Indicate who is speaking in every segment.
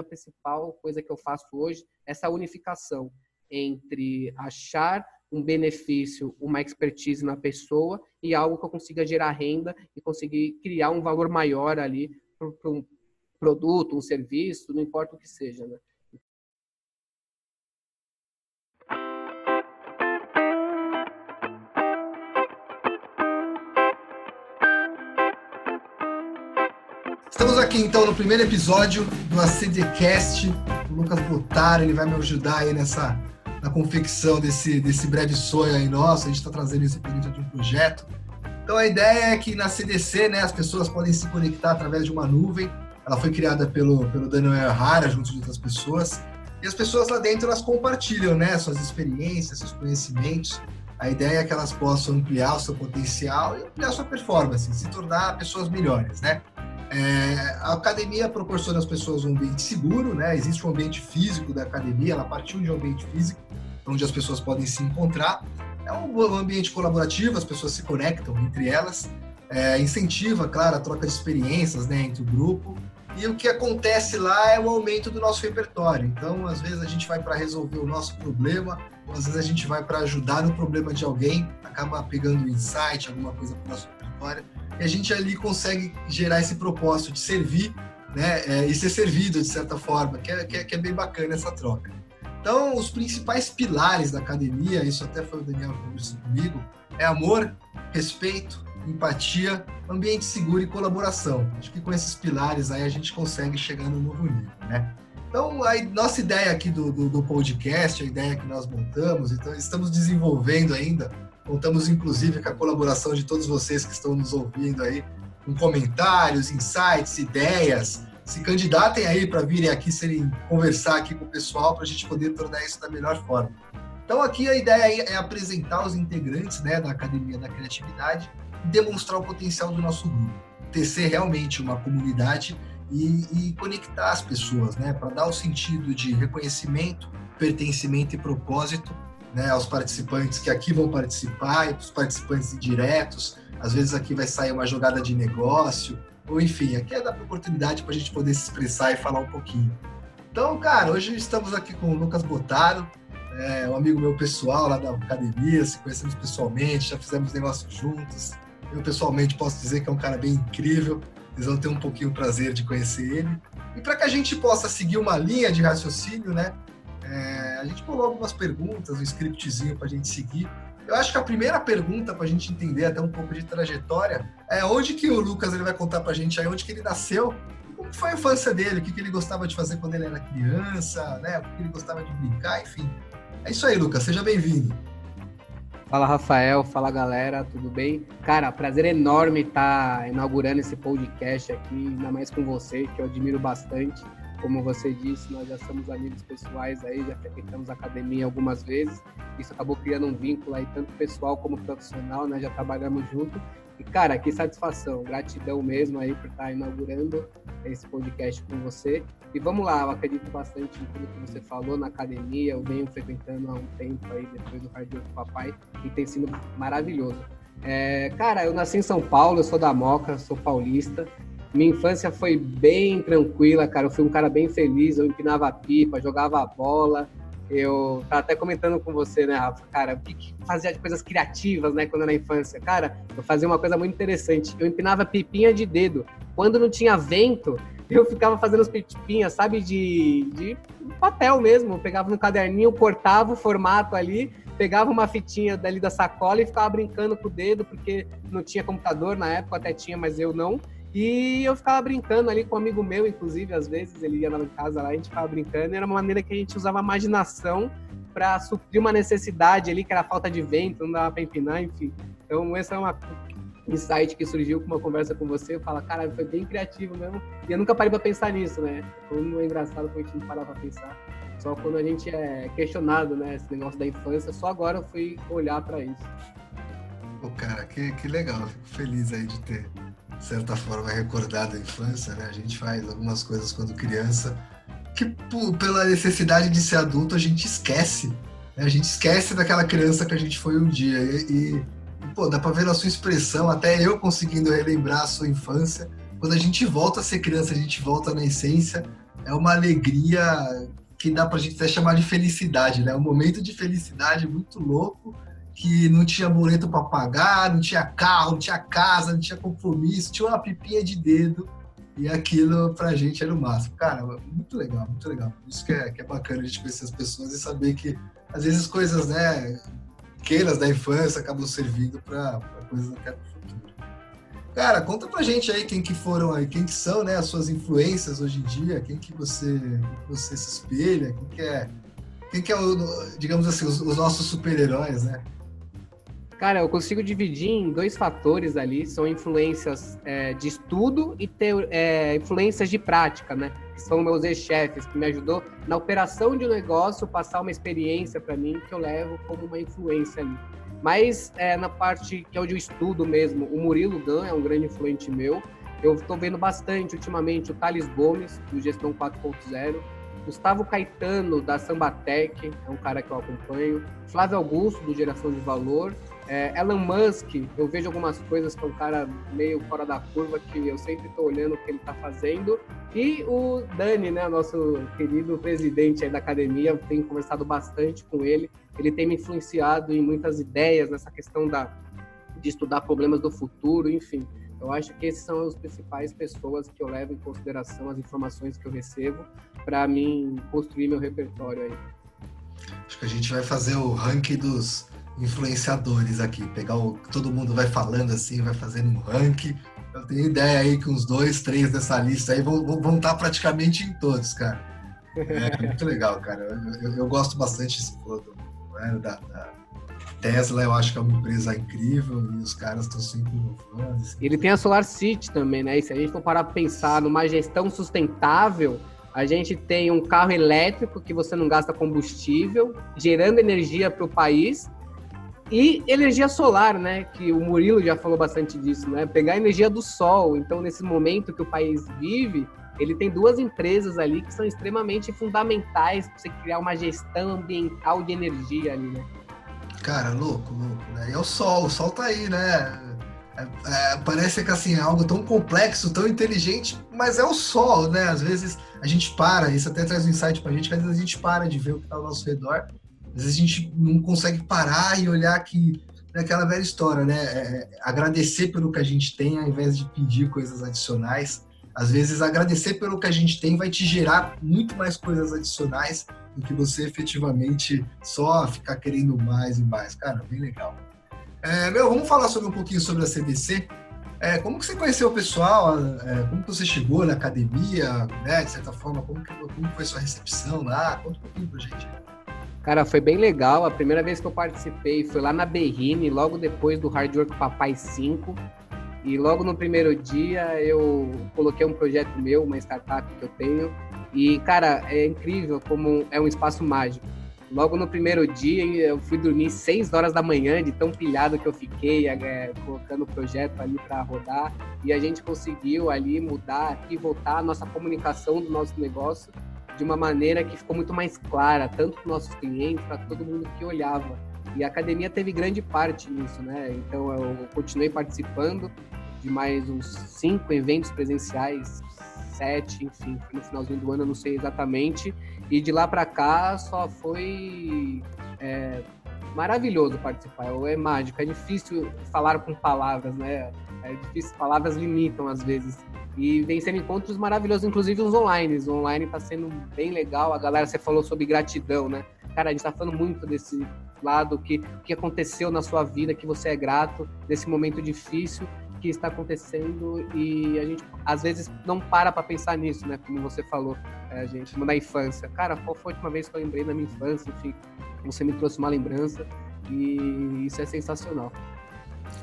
Speaker 1: a principal coisa que eu faço hoje, essa unificação entre achar um benefício, uma expertise na pessoa e algo que eu consiga gerar renda e conseguir criar um valor maior ali para um produto, um serviço, não importa o que seja, né?
Speaker 2: Aqui então no primeiro episódio do ACDcast. O Lucas Botaro, ele vai me ajudar aí nessa na confecção desse, desse breve sonho aí nosso. A gente está trazendo esse período de um projeto. Então a ideia é que na CDC, né, as pessoas podem se conectar através de uma nuvem. Ela foi criada pelo, pelo Daniel Hara junto de outras pessoas. E as pessoas lá dentro elas compartilham, né, suas experiências, seus conhecimentos. A ideia é que elas possam ampliar o seu potencial e ampliar a sua performance, se tornar pessoas melhores, né? É, a academia proporciona às pessoas um ambiente seguro, né? Existe um ambiente físico da academia, ela partiu de um ambiente físico, onde as pessoas podem se encontrar. É um ambiente colaborativo, as pessoas se conectam entre elas, é, incentiva, claro, a troca de experiências né, entre o grupo. E o que acontece lá é o aumento do nosso repertório. Então, às vezes, a gente vai para resolver o nosso problema, às vezes a gente vai para ajudar no problema de alguém, acaba pegando um insight, alguma coisa para o nosso repertório e a gente ali consegue gerar esse propósito de servir né, é, e ser servido de certa forma, que é, que é, que é bem bacana essa troca. Então, os principais pilares da academia, isso até foi o Daniel que comigo, é amor, respeito, empatia, ambiente seguro e colaboração. Acho que com esses pilares aí a gente consegue chegar no novo nível, né? Então, a nossa ideia aqui do, do, do podcast, a ideia que nós montamos, então estamos desenvolvendo ainda Contamos, inclusive, com a colaboração de todos vocês que estão nos ouvindo aí, com comentários, insights, ideias. Se candidatem aí para virem aqui, serem conversar aqui com o pessoal, para a gente poder tornar isso da melhor forma. Então, aqui a ideia é apresentar os integrantes né, da Academia da Criatividade e demonstrar o potencial do nosso grupo. Tecer realmente uma comunidade e, e conectar as pessoas, né, para dar o sentido de reconhecimento, pertencimento e propósito né, aos participantes que aqui vão participar, e os participantes indiretos. Às vezes aqui vai sair uma jogada de negócio, ou enfim, aqui é dar oportunidade para a gente poder se expressar e falar um pouquinho. Então, cara, hoje estamos aqui com o Lucas Botaro, é, um amigo meu pessoal lá da academia, se conhecemos pessoalmente, já fizemos negócios juntos. Eu pessoalmente posso dizer que é um cara bem incrível, vocês vão ter um pouquinho o prazer de conhecer ele. E para que a gente possa seguir uma linha de raciocínio, né, é, a gente colocou algumas perguntas, um scriptzinho para a gente seguir. Eu acho que a primeira pergunta para a gente entender até um pouco de trajetória é onde que o Lucas ele vai contar para a gente aí onde que ele nasceu, como foi a infância dele, o que, que ele gostava de fazer quando ele era criança, né? O que ele gostava de brincar, enfim. É isso aí, Lucas. Seja bem-vindo.
Speaker 1: Fala, Rafael. Fala, galera. Tudo bem? Cara, prazer enorme estar inaugurando esse podcast aqui, ainda mais com você, que eu admiro bastante. Como você disse, nós já somos amigos pessoais aí, já frequentamos a academia algumas vezes. Isso acabou criando um vínculo aí, tanto pessoal como profissional, nós já trabalhamos junto. E, cara, que satisfação, gratidão mesmo aí por estar inaugurando esse podcast com você. E vamos lá, eu acredito bastante em tudo que você falou na academia, eu venho frequentando há um tempo aí, depois do cardio do papai, e tem sido maravilhoso. É, cara, eu nasci em São Paulo, eu sou da Moca, sou paulista, minha infância foi bem tranquila, cara. Eu fui um cara bem feliz. Eu empinava pipa, jogava bola. Eu tava até comentando com você, né, Rafa? Cara, o que, fazia de coisas criativas, né, quando era na infância? Cara, eu fazia uma coisa muito interessante. Eu empinava pipinha de dedo. Quando não tinha vento, eu ficava fazendo as pipinhas, sabe, de, de papel mesmo. Eu pegava no caderninho, cortava o formato ali, pegava uma fitinha dali da sacola e ficava brincando com o dedo, porque não tinha computador na época, até tinha, mas eu não. E eu ficava brincando ali com um amigo meu, inclusive, às vezes ele ia na casa lá, a gente ficava brincando, era uma maneira que a gente usava a imaginação para suprir uma necessidade ali, que era falta de vento, não dava para empinar, enfim. Então, essa é uma insight que surgiu com uma conversa com você, eu falo, cara, foi bem criativo mesmo, e eu nunca parei para pensar nisso, né? Como é engraçado quando a gente não para para pensar, só quando a gente é questionado, né, esse negócio da infância, só agora eu fui olhar para isso.
Speaker 2: Pô, cara, que, que legal, fico feliz aí de ter de certa forma, recordar da infância, né? A gente faz algumas coisas quando criança que, pela necessidade de ser adulto, a gente esquece. Né? A gente esquece daquela criança que a gente foi um dia. E, e pô, dá pra ver na sua expressão, até eu conseguindo relembrar a sua infância. Quando a gente volta a ser criança, a gente volta na essência. é uma alegria que dá pra gente até chamar de felicidade, né? Um momento de felicidade muito louco, que não tinha boleto para pagar, não tinha carro, não tinha casa, não tinha compromisso, tinha uma pipinha de dedo e aquilo pra gente era o máximo. Cara, muito legal, muito legal. Por isso que é, que é bacana a gente conhecer as pessoas e saber que às vezes coisas, né, pequenas da infância acabam servindo para coisas até pro futuro. Cara, conta pra gente aí quem que foram aí, quem que são, né, as suas influências hoje em dia, quem que você, você se espelha, quem que é, quem que é digamos assim, os, os nossos super-heróis, né?
Speaker 1: Cara, eu consigo dividir em dois fatores ali, são influências é, de estudo e ter, é, influências de prática, né? Que são meus ex-chefes, que me ajudou na operação de um negócio, passar uma experiência para mim que eu levo como uma influência ali. Mas é, na parte que é onde eu estudo mesmo, o Murilo Dan é um grande influente meu. Eu estou vendo bastante ultimamente o Thales Gomes, do Gestão 4.0, Gustavo Caetano, da Sambatec, é um cara que eu acompanho, Flávio Augusto, do Geração de Valor, é, Elon Musk, eu vejo algumas coisas que é um cara meio fora da curva, que eu sempre estou olhando o que ele está fazendo. E o Dani, né, nosso querido presidente da academia, eu tenho conversado bastante com ele. Ele tem me influenciado em muitas ideias nessa questão da, de estudar problemas do futuro, enfim. Eu acho que esses são as principais pessoas que eu levo em consideração as informações que eu recebo para mim construir meu repertório aí.
Speaker 2: Acho que a gente vai fazer o ranking dos influenciadores aqui. Pegar o todo mundo vai falando assim, vai fazendo um ranking. Eu tenho ideia aí que uns dois, três dessa lista aí vão, vão estar praticamente em todos, cara. É muito legal, cara. Eu, eu, eu gosto bastante desse produto, né? da, da, Tesla, eu acho que é uma empresa incrível e os caras estão sempre inovando.
Speaker 1: Assim. Ele tem a Solar City também, né? E se a gente for parar para pensar numa gestão sustentável, a gente tem um carro elétrico que você não gasta combustível, gerando energia para o país e energia solar, né? Que o Murilo já falou bastante disso, né? Pegar a energia do sol. Então, nesse momento que o país vive, ele tem duas empresas ali que são extremamente fundamentais para você criar uma gestão ambiental de energia ali, né?
Speaker 2: Cara, louco, louco. Né? E é o sol, o sol tá aí, né? É, é, parece que assim, é algo tão complexo, tão inteligente, mas é o sol, né? Às vezes a gente para, isso até traz um insight pra gente, que às vezes a gente para de ver o que tá ao nosso redor às vezes a gente não consegue parar e olhar que naquela velha história, né? É, é, agradecer pelo que a gente tem ao invés de pedir coisas adicionais. Às vezes, agradecer pelo que a gente tem vai te gerar muito mais coisas adicionais do que você efetivamente só ficar querendo mais e mais. Cara, bem legal. É, meu, vamos falar sobre um pouquinho sobre a CDC. É, como que você conheceu o pessoal? É, como que você chegou na academia? Né, de certa forma, como, que, como foi sua recepção lá? Conta um pouquinho pra gente.
Speaker 1: Cara, foi bem legal. A primeira vez que eu participei foi lá na Berrine, logo depois do Hard Work Papai 5. E logo no primeiro dia eu coloquei um projeto meu, uma startup que eu tenho. E, cara, é incrível como é um espaço mágico. Logo no primeiro dia eu fui dormir 6 horas da manhã, de tão pilhado que eu fiquei, é, colocando o projeto ali para rodar. E a gente conseguiu ali mudar e voltar a nossa comunicação do nosso negócio de uma maneira que ficou muito mais clara, tanto para os nossos clientes, para todo mundo que olhava. E a academia teve grande parte nisso, né? Então eu continuei participando de mais uns cinco eventos presenciais, sete, enfim, no finalzinho do ano, eu não sei exatamente. E de lá para cá só foi é, maravilhoso participar. É mágico, é difícil falar com palavras, né? É difícil, palavras limitam às vezes. E vem sendo encontros maravilhosos, inclusive os online. O online está sendo bem legal. A galera, você falou sobre gratidão, né? Cara, a gente está falando muito desse lado, que que aconteceu na sua vida, que você é grato, desse momento difícil que está acontecendo e a gente às vezes não para para pensar nisso, né? Como você falou, é, a gente na infância. Cara, qual foi a última vez que eu lembrei da minha infância? Enfim, você me trouxe uma lembrança e isso é sensacional.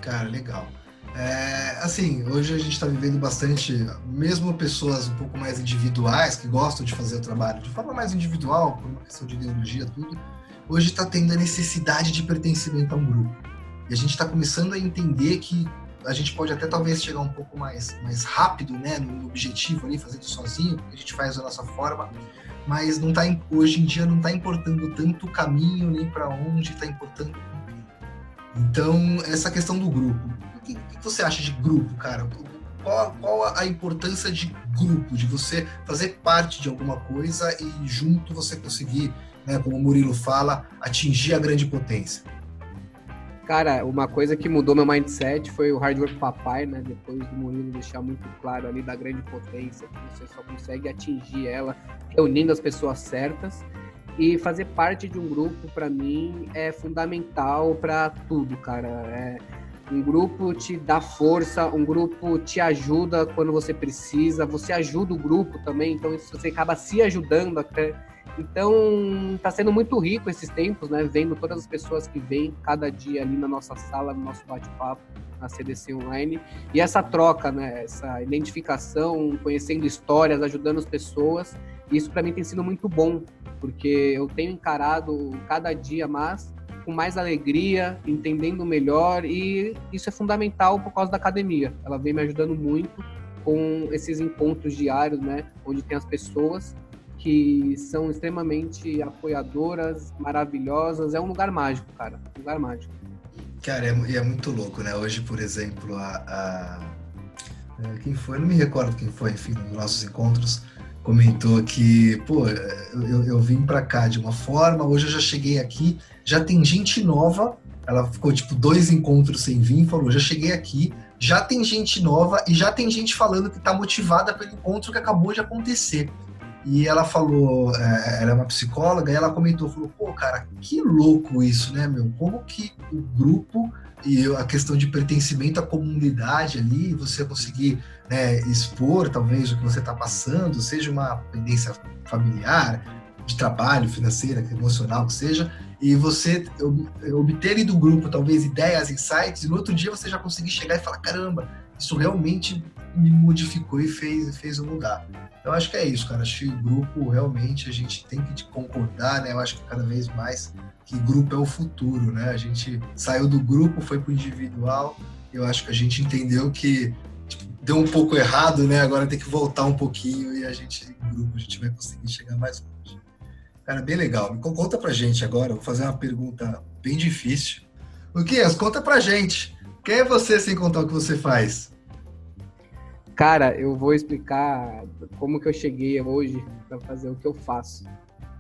Speaker 2: Cara, legal. É, assim, hoje a gente está vivendo bastante, mesmo pessoas um pouco mais individuais, que gostam de fazer o trabalho de forma mais individual, por uma questão de ideologia, tudo, hoje está tendo a necessidade de pertencimento a um grupo. E a gente está começando a entender que a gente pode até talvez chegar um pouco mais, mais rápido né, no objetivo ali, fazendo sozinho, a gente faz da nossa forma, mas não tá, hoje em dia não está importando tanto o caminho, nem para onde está importando o Então, essa questão do grupo que, que você acha de grupo, cara? qual, qual a importância de grupo, de você fazer parte de alguma coisa e junto você conseguir, né, como o Murilo fala, atingir a grande potência?
Speaker 1: Cara, uma coisa que mudou meu mindset foi o hard work papai, né? Depois do Murilo deixar muito claro ali da grande potência, que você só consegue atingir ela reunindo as pessoas certas. E fazer parte de um grupo, para mim, é fundamental para tudo, cara. É, um grupo te dá força, um grupo te ajuda quando você precisa, você ajuda o grupo também, então isso você acaba se ajudando até. Então, está sendo muito rico esses tempos, né? Vendo todas as pessoas que vêm cada dia ali na nossa sala, no nosso bate-papo, na CDC Online. E essa troca, né? Essa identificação, conhecendo histórias, ajudando as pessoas. Isso para mim tem sido muito bom, porque eu tenho encarado cada dia mais com mais alegria, entendendo melhor e isso é fundamental por causa da academia. Ela vem me ajudando muito com esses encontros diários, né, onde tem as pessoas que são extremamente apoiadoras, maravilhosas. É um lugar mágico, cara. Um lugar mágico.
Speaker 2: Cara, é, é muito louco, né? Hoje, por exemplo, a, a, é, quem foi? Não me recordo quem foi, enfim, nos nossos encontros, comentou que, pô, eu, eu vim para cá de uma forma, hoje eu já cheguei aqui, já tem gente nova. Ela ficou tipo dois encontros sem vir, falou: já cheguei aqui, já tem gente nova e já tem gente falando que está motivada pelo encontro que acabou de acontecer. E ela falou, é, ela é uma psicóloga, e ela comentou, falou, pô, cara, que louco isso, né, meu? Como que o grupo e a questão de pertencimento à comunidade ali, você conseguir né, expor talvez o que você está passando, seja uma pendência familiar, de trabalho, financeira, emocional, que seja, e você obter ali do grupo talvez ideias, insights, e no outro dia você já conseguir chegar e falar, caramba, isso realmente me modificou e fez, fez eu mudar. Então acho que é isso, cara. Acho que o grupo realmente a gente tem que concordar, né? Eu acho que cada vez mais que grupo é o futuro, né? A gente saiu do grupo, foi pro individual. Eu acho que a gente entendeu que tipo, deu um pouco errado, né? Agora tem que voltar um pouquinho e a gente, em grupo, a gente vai conseguir chegar mais longe. Cara, bem legal. Conta pra gente agora, vou fazer uma pergunta bem difícil. Luquinhas, conta pra gente. Quem é você sem contar o que você faz?
Speaker 1: Cara, eu vou explicar como que eu cheguei hoje para fazer o que eu faço.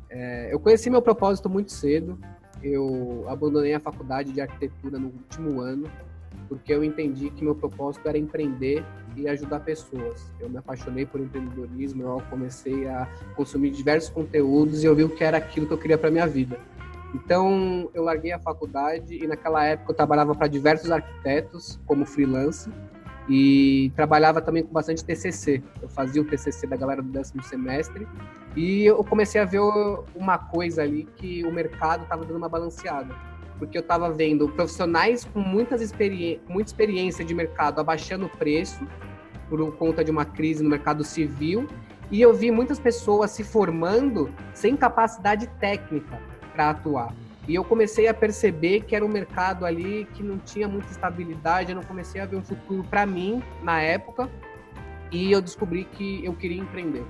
Speaker 1: É, eu conheci meu propósito muito cedo. Eu abandonei a faculdade de arquitetura no último ano porque eu entendi que meu propósito era empreender e ajudar pessoas. Eu me apaixonei por empreendedorismo, eu comecei a consumir diversos conteúdos e eu vi o que era aquilo que eu queria para minha vida. Então, eu larguei a faculdade e naquela época eu trabalhava para diversos arquitetos como freelance e trabalhava também com bastante TCC. Eu fazia o TCC da galera do décimo semestre e eu comecei a ver uma coisa ali que o mercado estava dando uma balanceada. Porque eu estava vendo profissionais com muitas experi muita experiência de mercado abaixando o preço por conta de uma crise no mercado civil e eu vi muitas pessoas se formando sem capacidade técnica para atuar. E eu comecei a perceber que era um mercado ali que não tinha muita estabilidade, eu não comecei a ver um futuro para mim na época, e eu descobri que eu queria empreender.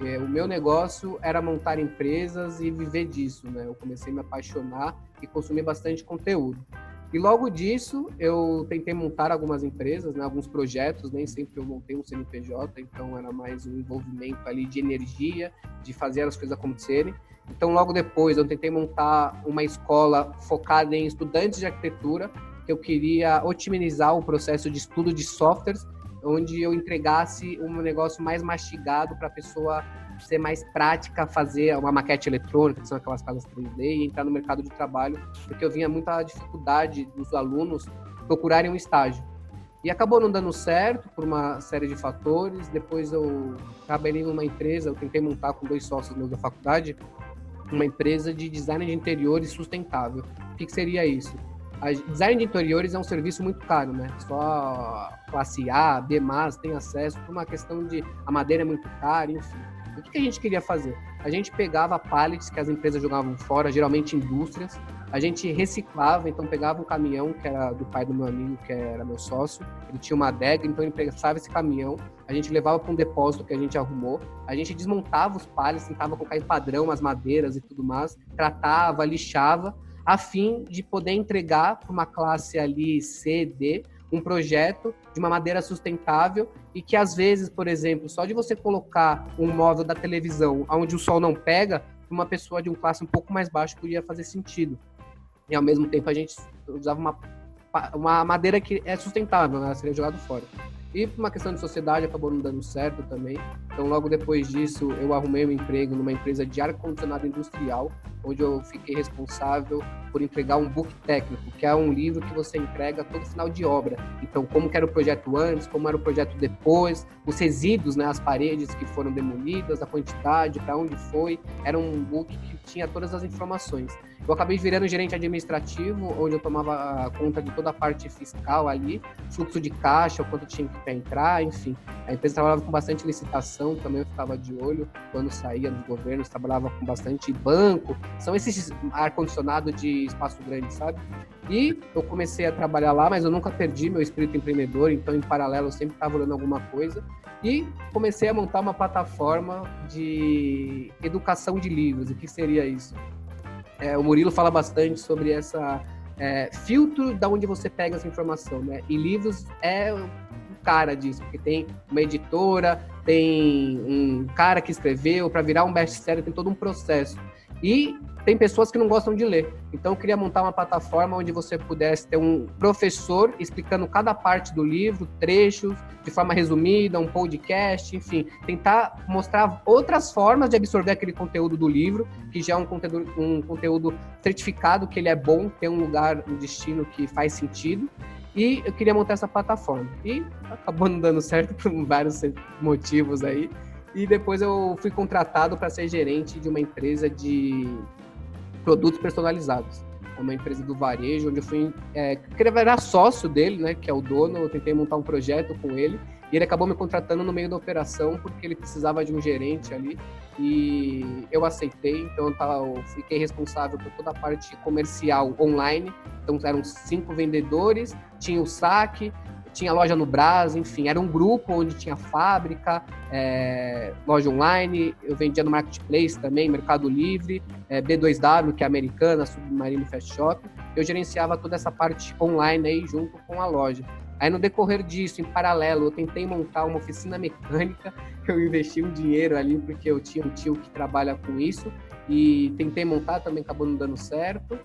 Speaker 1: É, o meu negócio era montar empresas e viver disso, né? Eu comecei a me apaixonar e consumir bastante conteúdo. E logo disso, eu tentei montar algumas empresas, né, alguns projetos, nem sempre eu montei um CNPJ, então era mais um envolvimento ali de energia, de fazer as coisas acontecerem. Então, logo depois, eu tentei montar uma escola focada em estudantes de arquitetura, que eu queria otimizar o processo de estudo de softwares, onde eu entregasse um negócio mais mastigado para a pessoa ser mais prática, fazer uma maquete eletrônica, que são aquelas casas 3D, e entrar no mercado de trabalho, porque eu vinha muita dificuldade dos alunos procurarem um estágio. E acabou não dando certo por uma série de fatores. Depois eu trabalhei numa empresa, eu tentei montar com dois sócios meus da faculdade, uma empresa de design de interiores sustentável. O que, que seria isso? A design de interiores é um serviço muito caro, né? Só classe A, B+, tem acesso por uma questão de a madeira é muito cara, enfim. O que, que a gente queria fazer? A gente pegava pallets que as empresas jogavam fora, geralmente indústrias, a gente reciclava, então pegava um caminhão que era do pai do meu amigo, que era meu sócio, ele tinha uma adega, então ele pegava esse caminhão, a gente levava para um depósito que a gente arrumou, a gente desmontava os palhos, tentava colocar em padrão as madeiras e tudo mais, tratava, lixava, a fim de poder entregar para uma classe ali C, D, um projeto de uma madeira sustentável e que às vezes, por exemplo, só de você colocar um móvel da televisão onde o sol não pega, uma pessoa de um classe um pouco mais baixo podia fazer sentido. E ao mesmo tempo a gente usava uma, uma madeira que é sustentável, né? seria jogado fora. E por uma questão de sociedade acabou não dando certo também. Então, logo depois disso, eu arrumei um emprego numa empresa de ar-condicionado industrial, onde eu fiquei responsável por entregar um book técnico, que é um livro que você entrega todo final de obra. Então, como era o projeto antes, como era o projeto depois, os resíduos, né, as paredes que foram demolidas, a quantidade, para onde foi. Era um book que tinha todas as informações. Eu acabei virando gerente administrativo, onde eu tomava conta de toda a parte fiscal ali, fluxo de caixa, o quanto tinha que entrar, enfim. A empresa trabalhava com bastante licitação, também eu ficava de olho quando saía dos governos, trabalhava com bastante banco. São esses ar-condicionado de espaço grande, sabe? E eu comecei a trabalhar lá, mas eu nunca perdi meu espírito empreendedor, então em paralelo eu sempre estava olhando alguma coisa. E comecei a montar uma plataforma de educação de livros. O que seria isso? É, o Murilo fala bastante sobre essa é, filtro da onde você pega essa informação, né? E livros é o cara disso, porque tem uma editora, tem um cara que escreveu, para virar um best-seller tem todo um processo. E tem pessoas que não gostam de ler. Então eu queria montar uma plataforma onde você pudesse ter um professor explicando cada parte do livro, trechos, de forma resumida, um podcast, enfim, tentar mostrar outras formas de absorver aquele conteúdo do livro, que já é um conteúdo, um conteúdo certificado, que ele é bom, tem um lugar, um destino que faz sentido. E eu queria montar essa plataforma. E acabou não dando certo por vários motivos aí. E depois eu fui contratado para ser gerente de uma empresa de produtos personalizados. Uma empresa do varejo, onde eu fui. É, virar sócio dele, né? Que é o dono. Eu tentei montar um projeto com ele. E ele acabou me contratando no meio da operação porque ele precisava de um gerente ali. E eu aceitei. Então eu, tava, eu fiquei responsável por toda a parte comercial online. Então eram cinco vendedores, tinha o saque, tinha loja no Brás, enfim, era um grupo onde tinha fábrica, é, loja online, eu vendia no Marketplace também, Mercado Livre, é, B2W, que é americana, Submarino Fast Shop, eu gerenciava toda essa parte online aí junto com a loja. Aí no decorrer disso, em paralelo, eu tentei montar uma oficina mecânica, eu investi um dinheiro ali porque eu tinha um tio que trabalha com isso e tentei montar, também acabou não dando certo.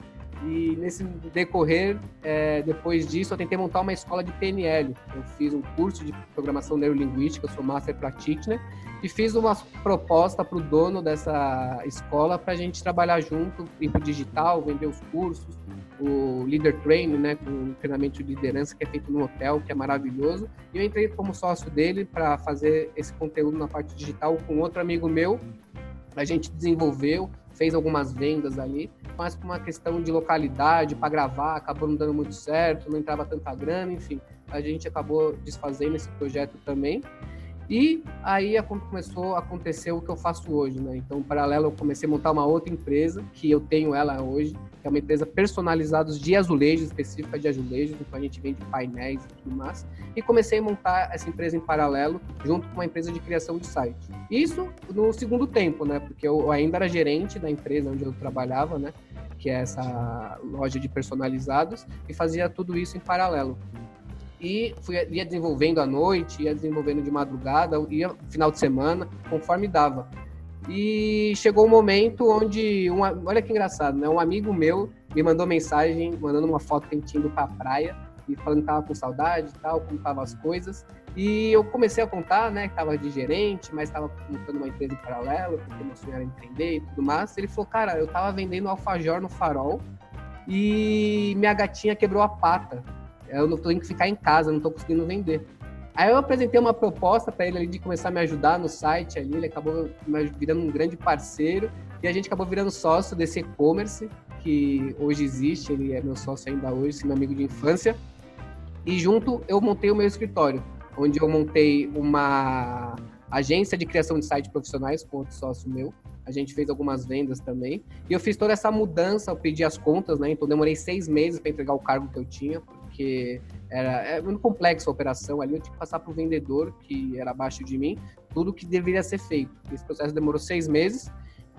Speaker 1: E nesse decorrer, é, depois disso, eu tentei montar uma escola de PNL. Eu fiz um curso de programação neurolinguística, eu sou Master Practitioner, e fiz uma proposta para o dono dessa escola para a gente trabalhar junto, ir para digital, vender os cursos, o Leader Training, né, com treinamento de liderança que é feito no hotel, que é maravilhoso. E eu entrei como sócio dele para fazer esse conteúdo na parte digital com outro amigo meu. A gente desenvolveu, fez algumas vendas ali, mas por uma questão de localidade, para gravar, acabou não dando muito certo, não entrava tanta grana, enfim, a gente acabou desfazendo esse projeto também. E aí começou a acontecer o que eu faço hoje, né? Então, paralelo, eu comecei a montar uma outra empresa, que eu tenho ela hoje, que é uma empresa personalizada de azulejos, específica de azulejos, então a gente vende painéis e tudo mais. E comecei a montar essa empresa em paralelo, junto com uma empresa de criação de site. Isso no segundo tempo, né? Porque eu ainda era gerente da empresa onde eu trabalhava, né? Que é essa loja de personalizados, e fazia tudo isso em paralelo e fui, ia desenvolvendo à noite, ia desenvolvendo de madrugada, ia final de semana, conforme dava. E chegou um momento onde, olha que engraçado, né? Um amigo meu me mandou mensagem, mandando uma foto que a gente indo pra praia, e falando que tava com saudade e tal, como estavam as coisas. E eu comecei a contar, né, que tava de gerente, mas tava montando uma empresa em paralelo, porque meu sonho era empreender e tudo mais. Ele falou, cara, eu tava vendendo alfajor no farol e minha gatinha quebrou a pata eu não tenho que ficar em casa, não estou conseguindo vender. Aí eu apresentei uma proposta para ele ali de começar a me ajudar no site ali, ele acabou virando um grande parceiro e a gente acabou virando sócio desse e-commerce que hoje existe, ele é meu sócio ainda hoje, meu amigo de infância. E junto eu montei o meu escritório, onde eu montei uma agência de criação de sites profissionais com outro sócio meu. A gente fez algumas vendas também. E eu fiz toda essa mudança, eu pedi as contas, né? Então demorei seis meses para entregar o cargo que eu tinha, porque era é muito complexo a operação ali, eu tinha que passar para o vendedor, que era abaixo de mim, tudo que deveria ser feito. Esse processo demorou seis meses,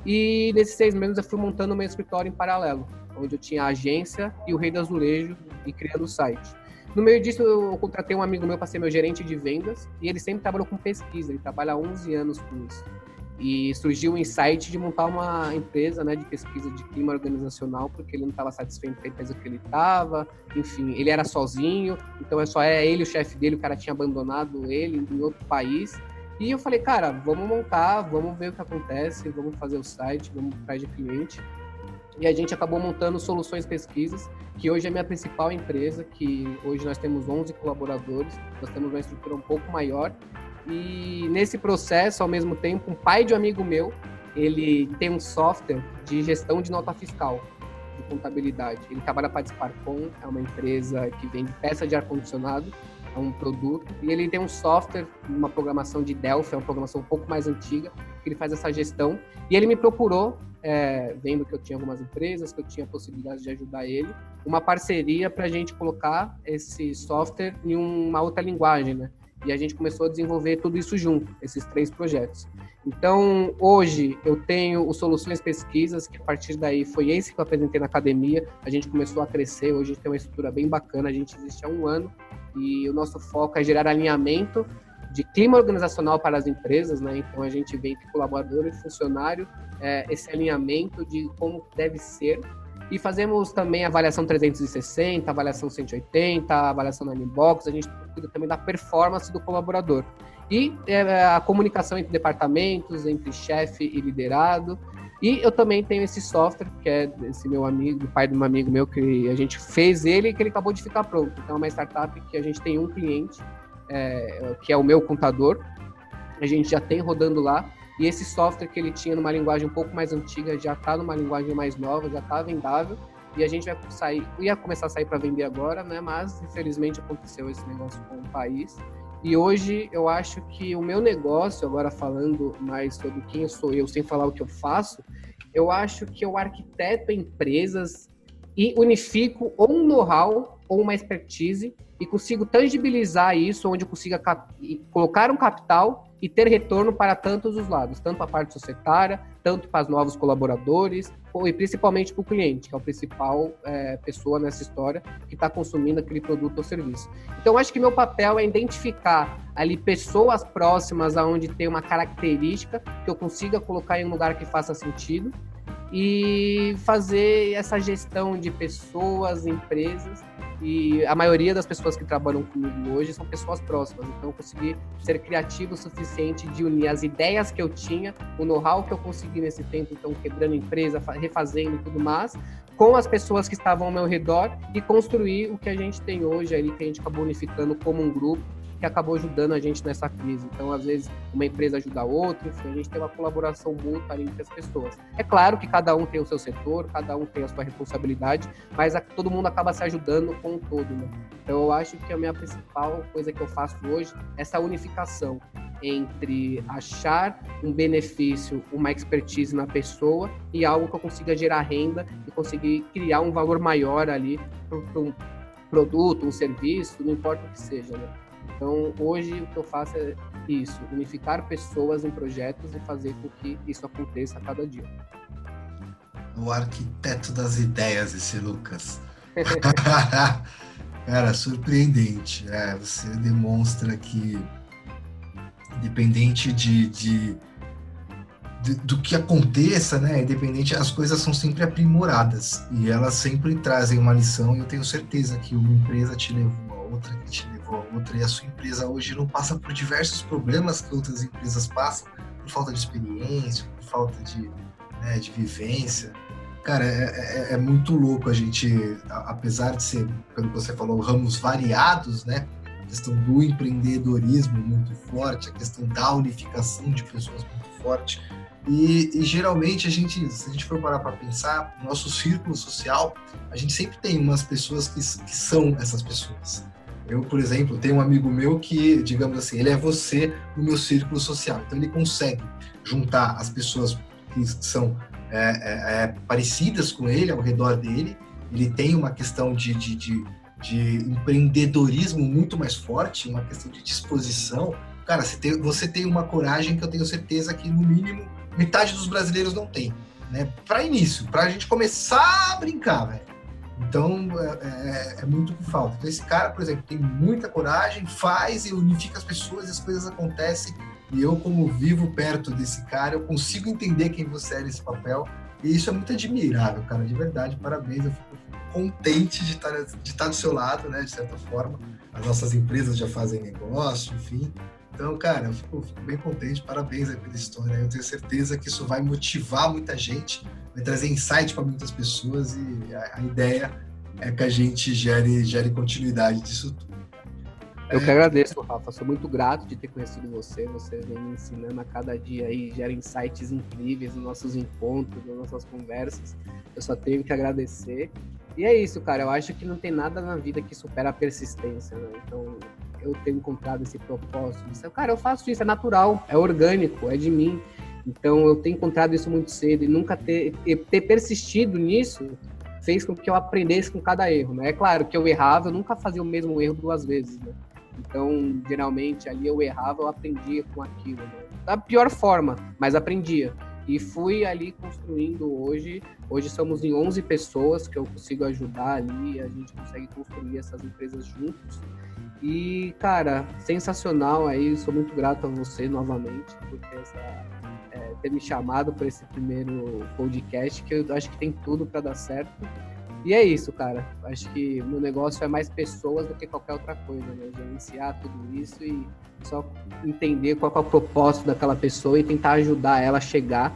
Speaker 1: e nesses seis meses eu fui montando meu escritório em paralelo, onde eu tinha a agência e o Rei do Azulejo e criando o site. No meio disso, eu contratei um amigo meu para ser meu gerente de vendas e ele sempre trabalhou com pesquisa, ele trabalha há 11 anos com isso. E surgiu o insight de montar uma empresa né, de pesquisa de clima organizacional, porque ele não estava satisfeito com a empresa que ele estava, enfim, ele era sozinho, então é só é ele o chefe dele, o cara tinha abandonado ele em outro país. E eu falei, cara, vamos montar, vamos ver o que acontece, vamos fazer o site, vamos atrás de cliente. E a gente acabou montando Soluções Pesquisas, que hoje é a minha principal empresa, que hoje nós temos 11 colaboradores, nós temos uma estrutura um pouco maior. E nesse processo, ao mesmo tempo, um pai de um amigo meu, ele tem um software de gestão de nota fiscal, de contabilidade. Ele trabalha para a Disparcom, é uma empresa que vende peça de ar-condicionado, é um produto, e ele tem um software, uma programação de Delphi, é uma programação um pouco mais antiga, que ele faz essa gestão. E ele me procurou é, vendo que eu tinha algumas empresas, que eu tinha possibilidade de ajudar ele, uma parceria para a gente colocar esse software em uma outra linguagem, né? E a gente começou a desenvolver tudo isso junto, esses três projetos. Então, hoje eu tenho o Soluções Pesquisas, que a partir daí foi esse que eu apresentei na academia. A gente começou a crescer, hoje tem uma estrutura bem bacana, a gente existe há um ano e o nosso foco é gerar alinhamento de clima organizacional para as empresas, né? Então a gente vê entre colaborador e funcionário é, esse alinhamento de como deve ser e fazemos também avaliação 360, avaliação 180, avaliação na inbox, a gente cuida também da performance do colaborador. E é, a comunicação entre departamentos, entre chefe e liderado. E eu também tenho esse software, que é desse meu amigo, pai de um amigo meu, que a gente fez ele e que ele acabou de ficar pronto. Então é uma startup que a gente tem um cliente é, que é o meu contador, a gente já tem rodando lá. E esse software que ele tinha numa linguagem um pouco mais antiga já está numa linguagem mais nova, já está vendável. E a gente vai sair, ia começar a sair para vender agora, né? Mas infelizmente aconteceu esse negócio com o país. E hoje eu acho que o meu negócio, agora falando mais sobre quem sou eu, sem falar o que eu faço, eu acho que eu arquiteto empresas e unifico um know-how ou uma expertise e consigo tangibilizar isso, onde eu consiga colocar um capital e ter retorno para tantos os lados, tanto a parte societária, tanto para os novos colaboradores, e principalmente para o cliente, que é a principal é, pessoa nessa história que está consumindo aquele produto ou serviço. Então, acho que meu papel é identificar ali pessoas próximas aonde tem uma característica que eu consiga colocar em um lugar que faça sentido e fazer essa gestão de pessoas, empresas e a maioria das pessoas que trabalham comigo hoje são pessoas próximas. Então, eu consegui ser criativo o suficiente de unir as ideias que eu tinha, o know-how que eu consegui nesse tempo, então, quebrando empresa, refazendo e tudo mais, com as pessoas que estavam ao meu redor e construir o que a gente tem hoje ali, que a gente acabou unificando como um grupo que acabou ajudando a gente nessa crise. Então, às vezes, uma empresa ajuda a outra, enfim, a gente tem uma colaboração mútua entre as pessoas. É claro que cada um tem o seu setor, cada um tem a sua responsabilidade, mas a, todo mundo acaba se ajudando com o todo, né? Então, eu acho que a minha principal coisa que eu faço hoje é essa unificação entre achar um benefício, uma expertise na pessoa e algo que eu consiga gerar renda e conseguir criar um valor maior ali para um produto, um serviço, não importa o que seja, né? Então, hoje o que eu faço é isso, unificar pessoas em projetos e fazer com que isso aconteça a cada dia.
Speaker 2: O arquiteto das ideias, esse Lucas. Cara, surpreendente. É, você demonstra que, independente de, de, de, do que aconteça, né? Independente, as coisas são sempre aprimoradas e elas sempre trazem uma lição. E eu tenho certeza que uma empresa te levou a outra, que te levou outra e a sua empresa hoje não passa por diversos problemas que outras empresas passam, por falta de experiência, por falta de, né, de vivência. Cara, é, é, é, muito louco a gente, apesar de ser, como você falou, ramos variados, né? A questão do empreendedorismo muito forte, a questão da unificação de pessoas muito forte. E, e geralmente a gente, se a gente for parar para pensar, nosso círculo social, a gente sempre tem umas pessoas que, que são essas pessoas. Eu, por exemplo, tenho um amigo meu que, digamos assim, ele é você no meu círculo social. Então, ele consegue juntar as pessoas que são é, é, é, parecidas com ele, ao redor dele. Ele tem uma questão de, de, de, de, empreendedorismo muito mais forte, uma questão de disposição. Cara, você tem, você tem uma coragem que eu tenho certeza que, no mínimo, metade dos brasileiros não tem. Né? Para início, para a gente começar a brincar, velho Então, é, é, é muito que falta. Então, esse cara, por exemplo, tem muita coragem, faz e unifica as pessoas e as coisas acontecem. E eu, como vivo perto desse cara, eu consigo entender quem você é nesse papel. E isso é muito admirável, cara, de verdade. Parabéns, eu fico contente de estar, de estar do seu lado, né, de certa forma. As nossas empresas já fazem negócio, enfim. Então, cara, eu fico, fico bem contente, parabéns aí pela história. Eu tenho certeza que isso vai motivar muita gente, vai trazer insight para muitas pessoas e a, a, ideia é que a gente gere, gere continuidade disso tudo.
Speaker 1: Eu é... que agradeço, Rafa. Sou muito grato de ter conhecido você. Você vem me ensinando a cada dia aí, gera insights incríveis nos nossos encontros, nas nossas conversas. Eu só tenho que agradecer. E é isso, cara. Eu acho que não tem nada na vida que supera a persistência, né? Então, eu tenho encontrado esse propósito. Isso, cara, eu faço isso, é natural, é orgânico, é de mim. Então eu tenho encontrado isso muito cedo e nunca ter, ter persistido nisso fez com que eu aprendesse com cada erro. Né? É claro que eu errava, eu nunca fazia o mesmo erro duas vezes. Né? Então, geralmente, ali eu errava, eu aprendia com aquilo. Né? Da pior forma, mas aprendia. E fui ali construindo hoje. Hoje somos em 11 pessoas que eu consigo ajudar ali, a gente consegue construir essas empresas juntos. E, cara, sensacional aí, sou muito grato a você novamente por ter, essa, é, ter me chamado para esse primeiro podcast, que eu acho que tem tudo para dar certo. E é isso, cara. Acho que meu negócio é mais pessoas do que qualquer outra coisa, né? Gerenciar tudo isso e só entender qual é o propósito daquela pessoa e tentar ajudar ela a chegar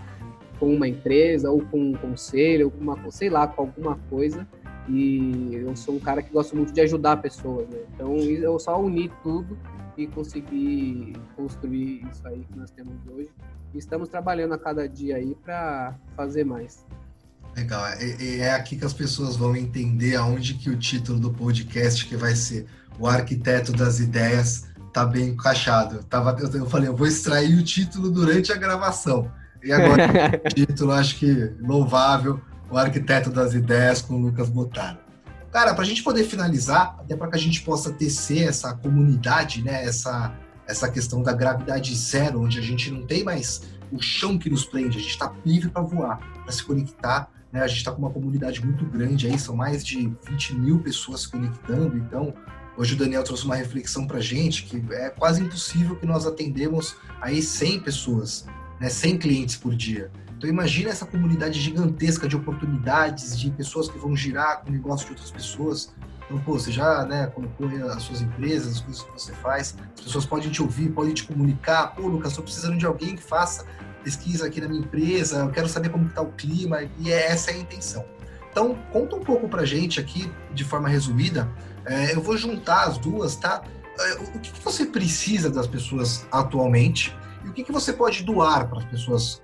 Speaker 1: com uma empresa ou com um conselho ou com uma, sei lá, com alguma coisa e eu sou um cara que gosto muito de ajudar pessoas, né? Então eu só uni tudo e consegui construir isso aí que nós temos hoje. E estamos trabalhando a cada dia aí para fazer mais.
Speaker 2: Legal, é, é aqui que as pessoas vão entender aonde que o título do podcast que vai ser o arquiteto das ideias tá bem encaixado. Eu, tava, eu falei, eu vou extrair o título durante a gravação. E agora o título acho que louvável o arquiteto das ideias com o Lucas Botaro. Cara, para a gente poder finalizar, até para que a gente possa tecer essa comunidade, né, essa, essa questão da gravidade zero, onde a gente não tem mais o chão que nos prende, a gente está livre para voar, para se conectar. Né? A gente está com uma comunidade muito grande aí, são mais de 20 mil pessoas se conectando, então Hoje o Daniel trouxe uma reflexão para gente que é quase impossível que nós atendemos aí 100 pessoas, né, 100 clientes por dia. Então imagina essa comunidade gigantesca de oportunidades, de pessoas que vão girar com o negócio de outras pessoas. Então, pô, você já né, colocou as suas empresas, as coisas que você faz, as pessoas podem te ouvir, podem te comunicar. Pô, Lucas, estou precisando de alguém que faça pesquisa aqui na minha empresa, eu quero saber como está o clima, e é essa é a intenção. Então, conta um pouco para gente aqui, de forma resumida, é, eu vou juntar as duas, tá? É, o que, que, você precisa das pessoas atualmente e o que, que você pode doar para as pessoas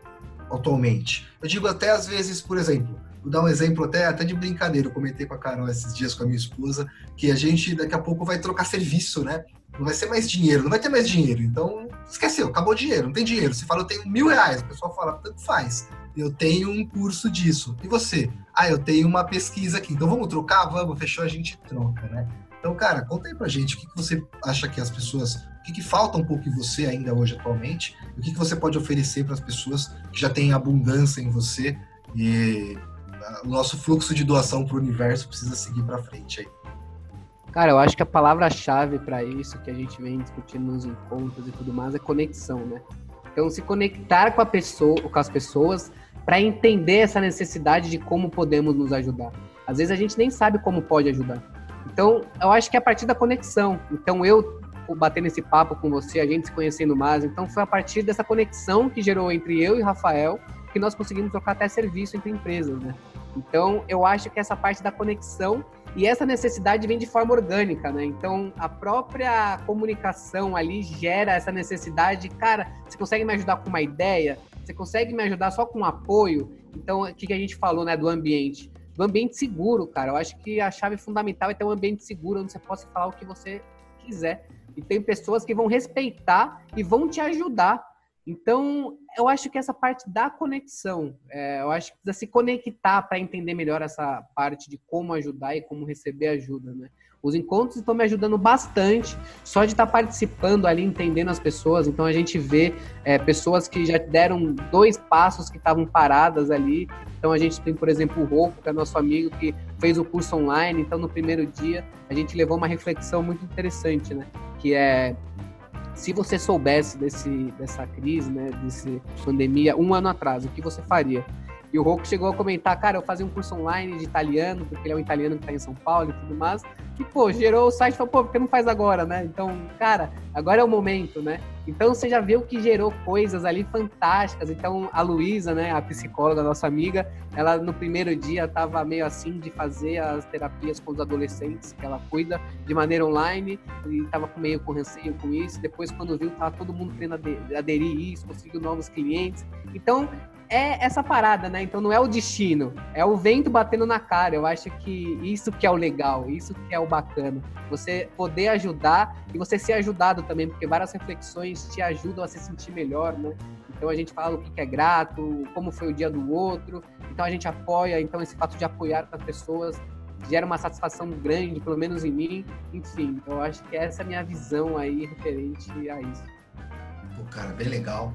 Speaker 2: atualmente. Eu digo até às vezes, por exemplo, vou dar um exemplo até, até de brincadeira, eu comentei com a Carol esses dias com a minha esposa, que a gente daqui a pouco vai trocar serviço, né? Não vai ser mais dinheiro, não vai ter mais dinheiro. Então, esqueceu, acabou o dinheiro, não tem dinheiro. Você fala, eu tenho mil reais, o pessoal fala, tanto faz. Eu tenho um curso disso. E você? Ah, eu tenho uma pesquisa aqui. Então vamos trocar? Vamos, fechou, a gente troca, né? Então, cara, conta aí pra gente o que, que você acha que as pessoas. O que, que falta um pouco em você ainda hoje atualmente? O que, que você pode oferecer para as pessoas que já têm abundância em você e o nosso fluxo de doação para o universo precisa seguir para frente aí.
Speaker 1: Cara, eu acho que a palavra-chave para isso que a gente vem discutindo nos encontros e tudo mais é conexão, né? Então, se conectar com a pessoa, com as pessoas para entender essa necessidade de como podemos nos ajudar. Às vezes a gente nem sabe como pode ajudar. Então, eu acho que é a partir da conexão. Então, eu batendo esse papo com você, a gente se conhecendo mais. Então, foi a partir dessa conexão que gerou entre eu e Rafael que nós conseguimos trocar até serviço entre empresas, né? Então, eu acho que essa parte da conexão e essa necessidade vem de forma orgânica, né? Então, a própria comunicação ali gera essa necessidade. Cara, você consegue me ajudar com uma ideia? Você consegue me ajudar só com um apoio? Então, o que a gente falou, né, do ambiente? do ambiente seguro, cara. Eu acho que a chave fundamental é ter um ambiente seguro onde você possa falar o que você quiser. E tem pessoas que vão respeitar e vão te ajudar. Então, eu acho que essa parte da conexão, é, eu acho que precisa se conectar para entender melhor essa parte de como ajudar e como receber ajuda, né? Os encontros estão me ajudando bastante, só de estar tá participando ali, entendendo as pessoas. Então a gente vê é, pessoas que já deram dois passos que estavam paradas ali. Então a gente tem, por exemplo, o Rocco, que é nosso amigo, que fez o curso online. Então no primeiro dia a gente levou uma reflexão muito interessante, né? Que é se você soubesse desse, dessa crise, né, desse pandemia um ano atrás, o que você faria? E o Rocco chegou a comentar, cara, eu fazia um curso online de italiano, porque ele é um italiano que está em São Paulo e tudo mais. Que, pô, gerou o site e falou, pô, por que não faz agora, né? Então, cara, agora é o momento, né? Então você já viu que gerou coisas ali fantásticas. Então, a Luísa, né, a psicóloga, nossa amiga, ela no primeiro dia estava meio assim de fazer as terapias com os adolescentes, que ela cuida de maneira online, e estava meio com receio com isso. Depois, quando viu, tava todo mundo querendo aderir isso, conseguiu novos clientes. Então, é essa parada, né? Então não é o destino, é o vento batendo na cara. Eu acho que isso que é o legal, isso que é o bacana. Você poder ajudar e você ser ajudado também, porque várias reflexões te ajudam a se sentir melhor, né? Então a gente fala o que é grato, como foi o dia do outro. Então a gente apoia, então esse fato de apoiar as pessoas gera uma satisfação grande, pelo menos em mim. Enfim, eu acho que essa é a minha visão aí referente a isso.
Speaker 2: Pô, cara, bem legal.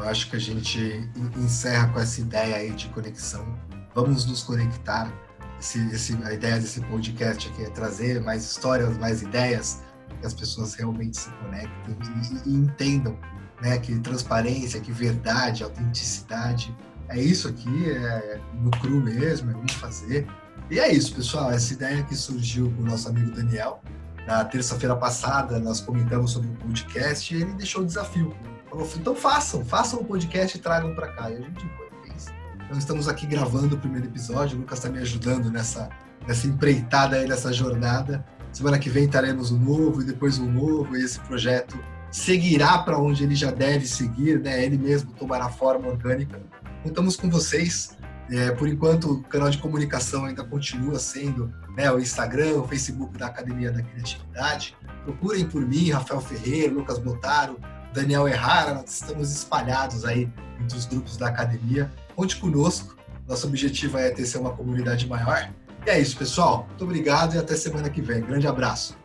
Speaker 2: Eu acho que a gente encerra com essa ideia aí de conexão. Vamos nos conectar. Esse, esse, a ideia desse podcast aqui é trazer mais histórias, mais ideias, que as pessoas realmente se conectem e, e, entendam né, que transparência, que verdade, autenticidade. É isso aqui, é no cru mesmo, é vamos fazer. E é isso, pessoal. Essa ideia que surgiu com o nosso amigo Daniel. Na terça-feira passada, nós comentamos sobre o podcast e ele deixou o desafio Falou, então façam, façam o podcast e tragam para cá. E a gente foi, fez. Então estamos aqui gravando o primeiro episódio, o Lucas está me ajudando nessa, nessa empreitada aí, nessa jornada. Semana que vem teremos um novo e depois um novo, e esse projeto seguirá para onde ele já deve seguir, né? Ele mesmo tomará forma orgânica. Contamos com vocês. É, por enquanto, o canal de comunicação ainda continua sendo né, o Instagram, o Facebook da Academia da Criatividade. Procurem por mim, Rafael Ferreira, Lucas Botaro, Daniel Errara, nós estamos espalhados aí entre os grupos da academia. Conte conosco, nosso objetivo é ter ser uma comunidade maior. E é isso, pessoal. Muito obrigado e até semana que vem. Grande abraço.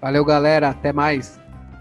Speaker 1: Valeu, galera. Até mais.